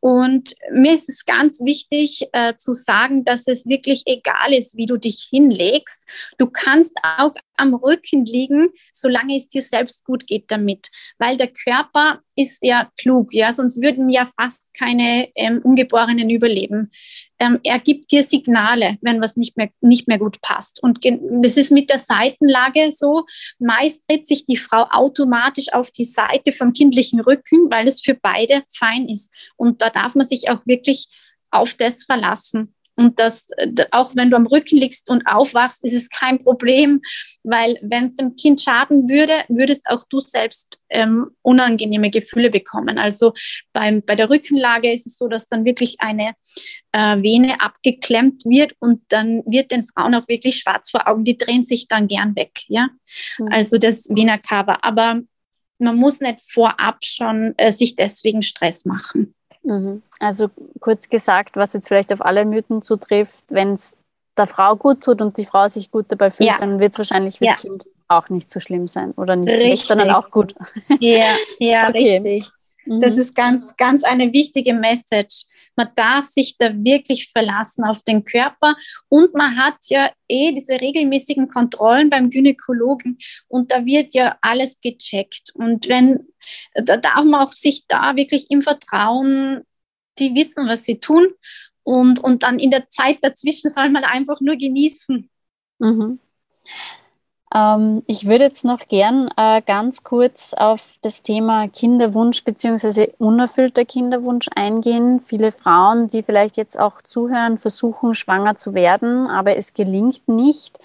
Und mir ist es ganz wichtig äh, zu sagen, dass es wirklich egal ist, wie du dich hinlegst. Du kannst auch am Rücken liegen, solange es dir selbst gut geht damit. Weil der Körper ist ja klug, ja, sonst würden ja fast keine ähm, Ungeborenen überleben. Ähm, er gibt dir Signale, wenn was nicht mehr, nicht mehr gut passt. Und das ist mit der Seitenlage so. Meist dreht sich die Frau automatisch auf die Seite vom kindlichen Rücken, weil es für beide fein ist. Und da darf man sich auch wirklich auf das verlassen. Und das, auch wenn du am Rücken liegst und aufwachst, ist es kein Problem, weil wenn es dem Kind schaden würde, würdest auch du selbst ähm, unangenehme Gefühle bekommen. Also beim, bei der Rückenlage ist es so, dass dann wirklich eine äh, Vene abgeklemmt wird und dann wird den Frauen auch wirklich schwarz vor Augen. Die drehen sich dann gern weg. Ja, mhm. also das Vena Cava. Aber man muss nicht vorab schon äh, sich deswegen Stress machen. Mhm. Also kurz gesagt, was jetzt vielleicht auf alle Mythen zutrifft, wenn es der Frau gut tut und die Frau sich gut dabei fühlt, ja. dann wird es wahrscheinlich fürs ja. Kind auch nicht so schlimm sein oder nicht richtig. schlecht, sondern auch gut. Ja, ja okay. richtig. Das mhm. ist ganz, ganz eine wichtige Message. Man darf sich da wirklich verlassen auf den Körper und man hat ja eh diese regelmäßigen Kontrollen beim Gynäkologen und da wird ja alles gecheckt. Und wenn, da darf man auch sich da wirklich im Vertrauen, die wissen, was sie tun und, und dann in der Zeit dazwischen soll man einfach nur genießen. Mhm. Ähm, ich würde jetzt noch gern äh, ganz kurz auf das Thema Kinderwunsch bzw. unerfüllter Kinderwunsch eingehen. Viele Frauen, die vielleicht jetzt auch zuhören, versuchen schwanger zu werden, aber es gelingt nicht.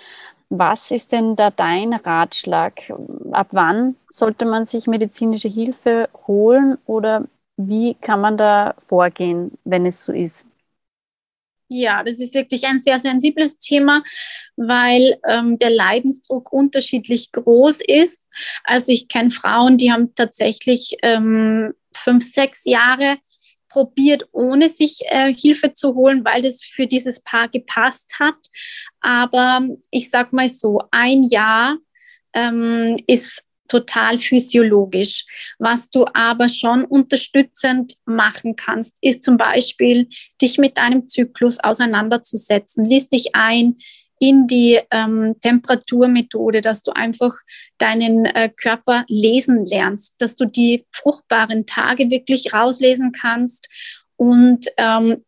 Was ist denn da dein Ratschlag? Ab wann sollte man sich medizinische Hilfe holen oder wie kann man da vorgehen, wenn es so ist? Ja, das ist wirklich ein sehr sensibles Thema, weil ähm, der Leidensdruck unterschiedlich groß ist. Also ich kenne Frauen, die haben tatsächlich ähm, fünf, sechs Jahre probiert, ohne sich äh, Hilfe zu holen, weil das für dieses Paar gepasst hat. Aber ich sag mal so, ein Jahr ähm, ist total physiologisch. Was du aber schon unterstützend machen kannst, ist zum Beispiel, dich mit deinem Zyklus auseinanderzusetzen. Lies dich ein in die ähm, Temperaturmethode, dass du einfach deinen äh, Körper lesen lernst, dass du die fruchtbaren Tage wirklich rauslesen kannst und ähm,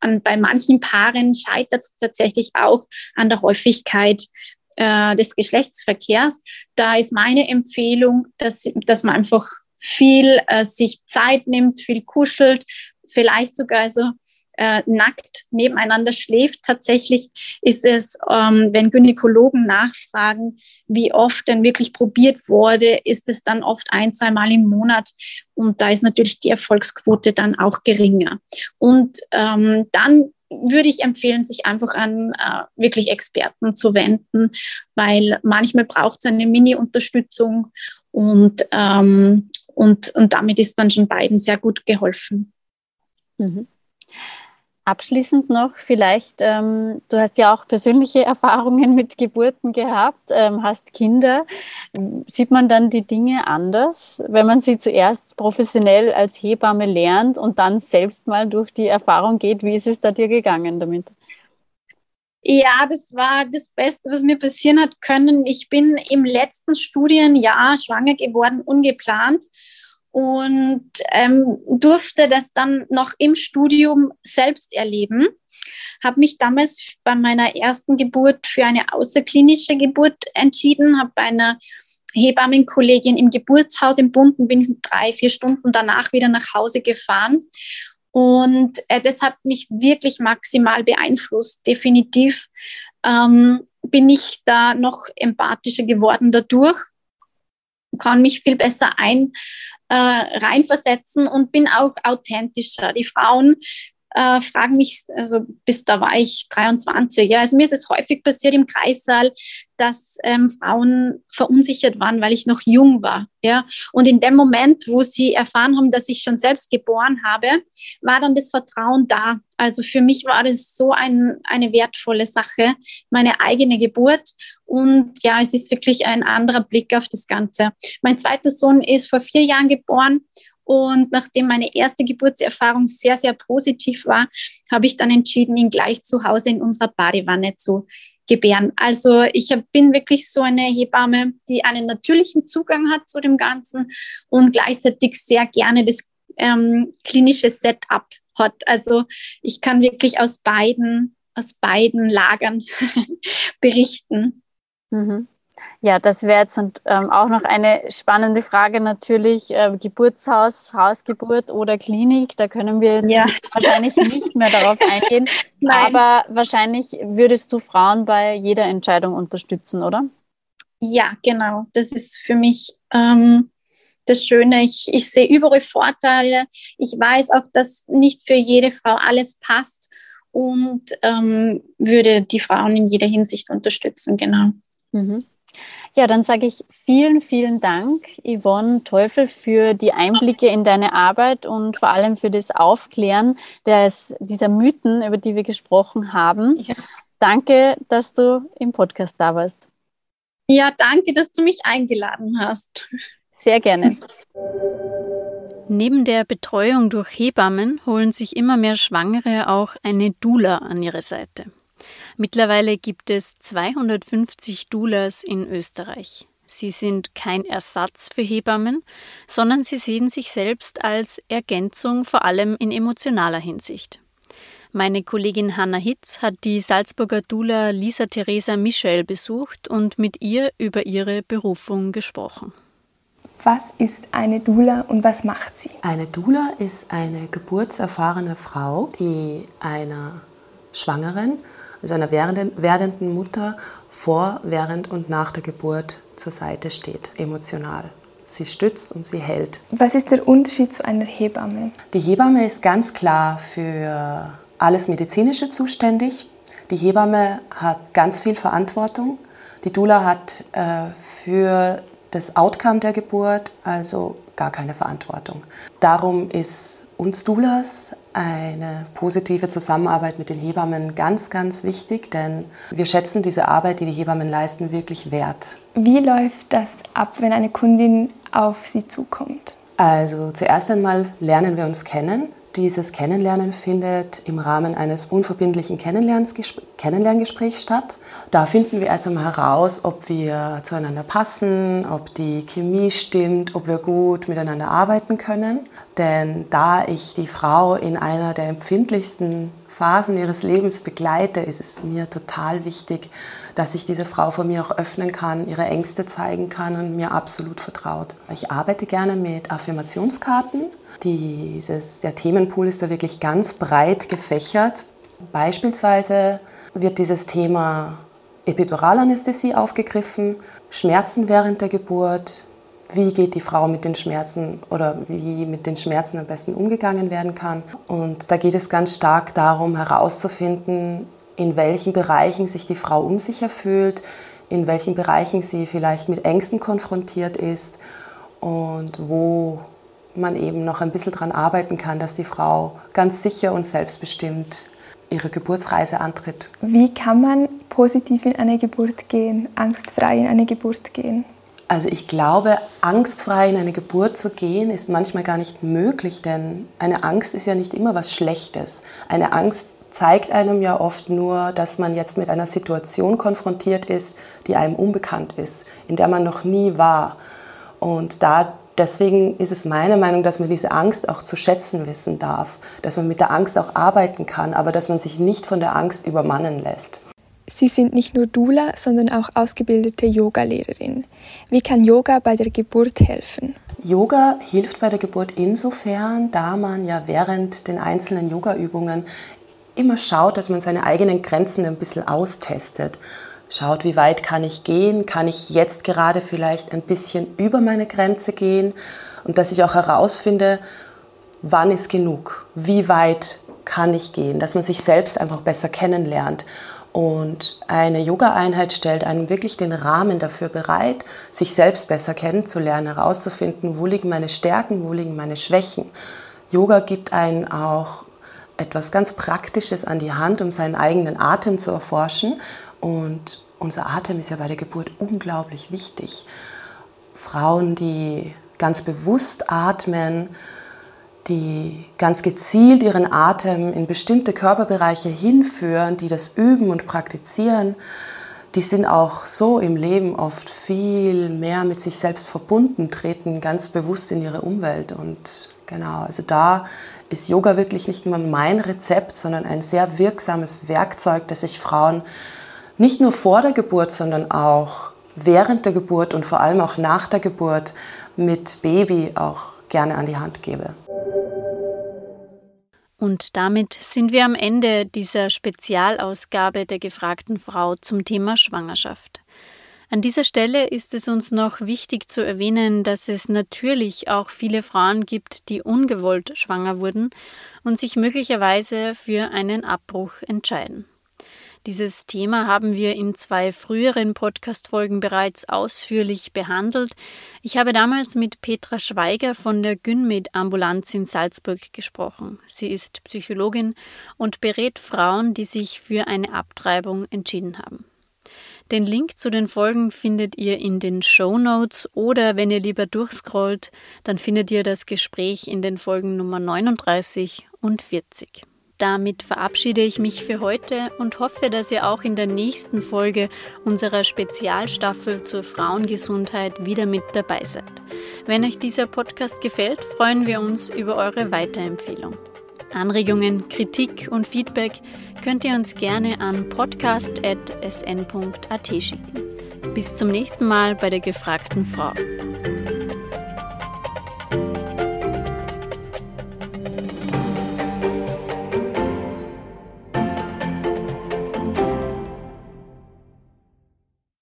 an, bei manchen Paaren scheitert es tatsächlich auch an der Häufigkeit äh, des Geschlechtsverkehrs. Da ist meine Empfehlung, dass, dass man einfach viel äh, sich Zeit nimmt, viel kuschelt, vielleicht sogar so äh, nackt nebeneinander schläft. Tatsächlich ist es, ähm, wenn Gynäkologen nachfragen, wie oft denn wirklich probiert wurde, ist es dann oft ein, zweimal im Monat. Und da ist natürlich die Erfolgsquote dann auch geringer. Und ähm, dann würde ich empfehlen, sich einfach an äh, wirklich Experten zu wenden, weil manchmal braucht es eine Mini-Unterstützung und, ähm, und, und damit ist dann schon beiden sehr gut geholfen. Mhm. Abschließend noch vielleicht, ähm, du hast ja auch persönliche Erfahrungen mit Geburten gehabt, ähm, hast Kinder. Sieht man dann die Dinge anders, wenn man sie zuerst professionell als Hebamme lernt und dann selbst mal durch die Erfahrung geht? Wie ist es da dir gegangen damit? Ja, das war das Beste, was mir passieren hat können. Ich bin im letzten Studienjahr schwanger geworden, ungeplant und ähm, durfte das dann noch im Studium selbst erleben. Habe mich damals bei meiner ersten Geburt für eine außerklinische Geburt entschieden, habe bei einer Hebammenkollegin im Geburtshaus im Bunden, bin drei, vier Stunden danach wieder nach Hause gefahren. Und äh, das hat mich wirklich maximal beeinflusst. Definitiv ähm, bin ich da noch empathischer geworden dadurch kann mich viel besser ein, äh, reinversetzen und bin auch authentischer. Die Frauen äh, fragen mich, also bis da war ich 23, ja, also mir ist es häufig passiert im Kreissaal, dass ähm, Frauen verunsichert waren, weil ich noch jung war, ja. Und in dem Moment, wo sie erfahren haben, dass ich schon selbst geboren habe, war dann das Vertrauen da. Also für mich war das so ein, eine wertvolle Sache, meine eigene Geburt. Und ja, es ist wirklich ein anderer Blick auf das Ganze. Mein zweiter Sohn ist vor vier Jahren geboren und nachdem meine erste Geburtserfahrung sehr, sehr positiv war, habe ich dann entschieden, ihn gleich zu Hause in unserer Badewanne zu gebären. Also ich bin wirklich so eine Hebamme, die einen natürlichen Zugang hat zu dem Ganzen und gleichzeitig sehr gerne das ähm, klinische Setup hat. Also ich kann wirklich aus beiden, aus beiden Lagern berichten. Mhm. Ja, das wäre jetzt ähm, auch noch eine spannende Frage natürlich. Äh, Geburtshaus, Hausgeburt oder Klinik, da können wir jetzt ja. wahrscheinlich nicht mehr darauf eingehen. Nein. Aber wahrscheinlich würdest du Frauen bei jeder Entscheidung unterstützen, oder? Ja, genau. Das ist für mich ähm, das Schöne. Ich, ich sehe überall Vorteile. Ich weiß auch, dass nicht für jede Frau alles passt und ähm, würde die Frauen in jeder Hinsicht unterstützen, genau. Mhm. Ja, dann sage ich vielen, vielen Dank, Yvonne Teufel, für die Einblicke in deine Arbeit und vor allem für das Aufklären des, dieser Mythen, über die wir gesprochen haben. Ja. Danke, dass du im Podcast da warst. Ja, danke, dass du mich eingeladen hast. Sehr gerne. Neben der Betreuung durch Hebammen holen sich immer mehr Schwangere auch eine Dula an ihre Seite. Mittlerweile gibt es 250 Doulas in Österreich. Sie sind kein Ersatz für Hebammen, sondern sie sehen sich selbst als Ergänzung, vor allem in emotionaler Hinsicht. Meine Kollegin Hanna Hitz hat die Salzburger Dula Lisa Theresa Michel besucht und mit ihr über ihre Berufung gesprochen. Was ist eine Dula und was macht sie? Eine Dula ist eine geburtserfahrene Frau, die einer Schwangeren also einer werdenden Mutter vor, während und nach der Geburt zur Seite steht, emotional. Sie stützt und sie hält. Was ist der Unterschied zu einer Hebamme? Die Hebamme ist ganz klar für alles Medizinische zuständig. Die Hebamme hat ganz viel Verantwortung. Die Dula hat äh, für das Outcome der Geburt also gar keine Verantwortung. Darum ist uns Doulas eine positive Zusammenarbeit mit den Hebammen ganz, ganz wichtig, denn wir schätzen diese Arbeit, die die Hebammen leisten, wirklich wert. Wie läuft das ab, wenn eine Kundin auf Sie zukommt? Also zuerst einmal lernen wir uns kennen. Dieses Kennenlernen findet im Rahmen eines unverbindlichen Kennenlerngesprächs statt. Da finden wir erst einmal heraus, ob wir zueinander passen, ob die Chemie stimmt, ob wir gut miteinander arbeiten können. Denn da ich die Frau in einer der empfindlichsten Phasen ihres Lebens begleite, ist es mir total wichtig, dass sich diese Frau vor mir auch öffnen kann, ihre Ängste zeigen kann und mir absolut vertraut. Ich arbeite gerne mit Affirmationskarten. Dieses, der Themenpool ist da wirklich ganz breit gefächert. Beispielsweise wird dieses Thema Epiduralanästhesie aufgegriffen, Schmerzen während der Geburt, wie geht die Frau mit den Schmerzen oder wie mit den Schmerzen am besten umgegangen werden kann. Und da geht es ganz stark darum herauszufinden, in welchen Bereichen sich die Frau unsicher fühlt, in welchen Bereichen sie vielleicht mit Ängsten konfrontiert ist und wo man eben noch ein bisschen daran arbeiten kann, dass die Frau ganz sicher und selbstbestimmt ihre Geburtsreise antritt. Wie kann man positiv in eine Geburt gehen, angstfrei in eine Geburt gehen? Also ich glaube, angstfrei in eine Geburt zu gehen, ist manchmal gar nicht möglich, denn eine Angst ist ja nicht immer was Schlechtes. Eine Angst zeigt einem ja oft nur, dass man jetzt mit einer Situation konfrontiert ist, die einem unbekannt ist, in der man noch nie war. Und da deswegen ist es meine Meinung, dass man diese Angst auch zu schätzen wissen darf, dass man mit der Angst auch arbeiten kann, aber dass man sich nicht von der Angst übermannen lässt. Sie sind nicht nur Dula, sondern auch ausgebildete Yogalehrerin. Wie kann Yoga bei der Geburt helfen? Yoga hilft bei der Geburt insofern, da man ja während den einzelnen Yogaübungen immer schaut, dass man seine eigenen Grenzen ein bisschen austestet. Schaut, wie weit kann ich gehen? Kann ich jetzt gerade vielleicht ein bisschen über meine Grenze gehen? Und dass ich auch herausfinde, wann ist genug? Wie weit kann ich gehen? Dass man sich selbst einfach besser kennenlernt. Und eine Yoga-Einheit stellt einem wirklich den Rahmen dafür bereit, sich selbst besser kennenzulernen, herauszufinden, wo liegen meine Stärken, wo liegen meine Schwächen. Yoga gibt einen auch etwas ganz Praktisches an die Hand, um seinen eigenen Atem zu erforschen. Und unser Atem ist ja bei der Geburt unglaublich wichtig. Frauen, die ganz bewusst atmen, die ganz gezielt ihren Atem in bestimmte Körperbereiche hinführen, die das üben und praktizieren, die sind auch so im Leben oft viel mehr mit sich selbst verbunden, treten ganz bewusst in ihre Umwelt. Und genau, also da ist Yoga wirklich nicht nur mein Rezept, sondern ein sehr wirksames Werkzeug, das sich Frauen nicht nur vor der Geburt, sondern auch während der Geburt und vor allem auch nach der Geburt mit Baby auch gerne an die Hand gebe. Und damit sind wir am Ende dieser Spezialausgabe der gefragten Frau zum Thema Schwangerschaft. An dieser Stelle ist es uns noch wichtig zu erwähnen, dass es natürlich auch viele Frauen gibt, die ungewollt schwanger wurden und sich möglicherweise für einen Abbruch entscheiden. Dieses Thema haben wir in zwei früheren Podcast-Folgen bereits ausführlich behandelt. Ich habe damals mit Petra Schweiger von der Gynmed-Ambulanz in Salzburg gesprochen. Sie ist Psychologin und berät Frauen, die sich für eine Abtreibung entschieden haben. Den Link zu den Folgen findet ihr in den Show Notes oder wenn ihr lieber durchscrollt, dann findet ihr das Gespräch in den Folgen Nummer 39 und 40. Damit verabschiede ich mich für heute und hoffe, dass ihr auch in der nächsten Folge unserer Spezialstaffel zur Frauengesundheit wieder mit dabei seid. Wenn euch dieser Podcast gefällt, freuen wir uns über eure Weiterempfehlung. Anregungen, Kritik und Feedback könnt ihr uns gerne an podcast.sn.at schicken. Bis zum nächsten Mal bei der gefragten Frau.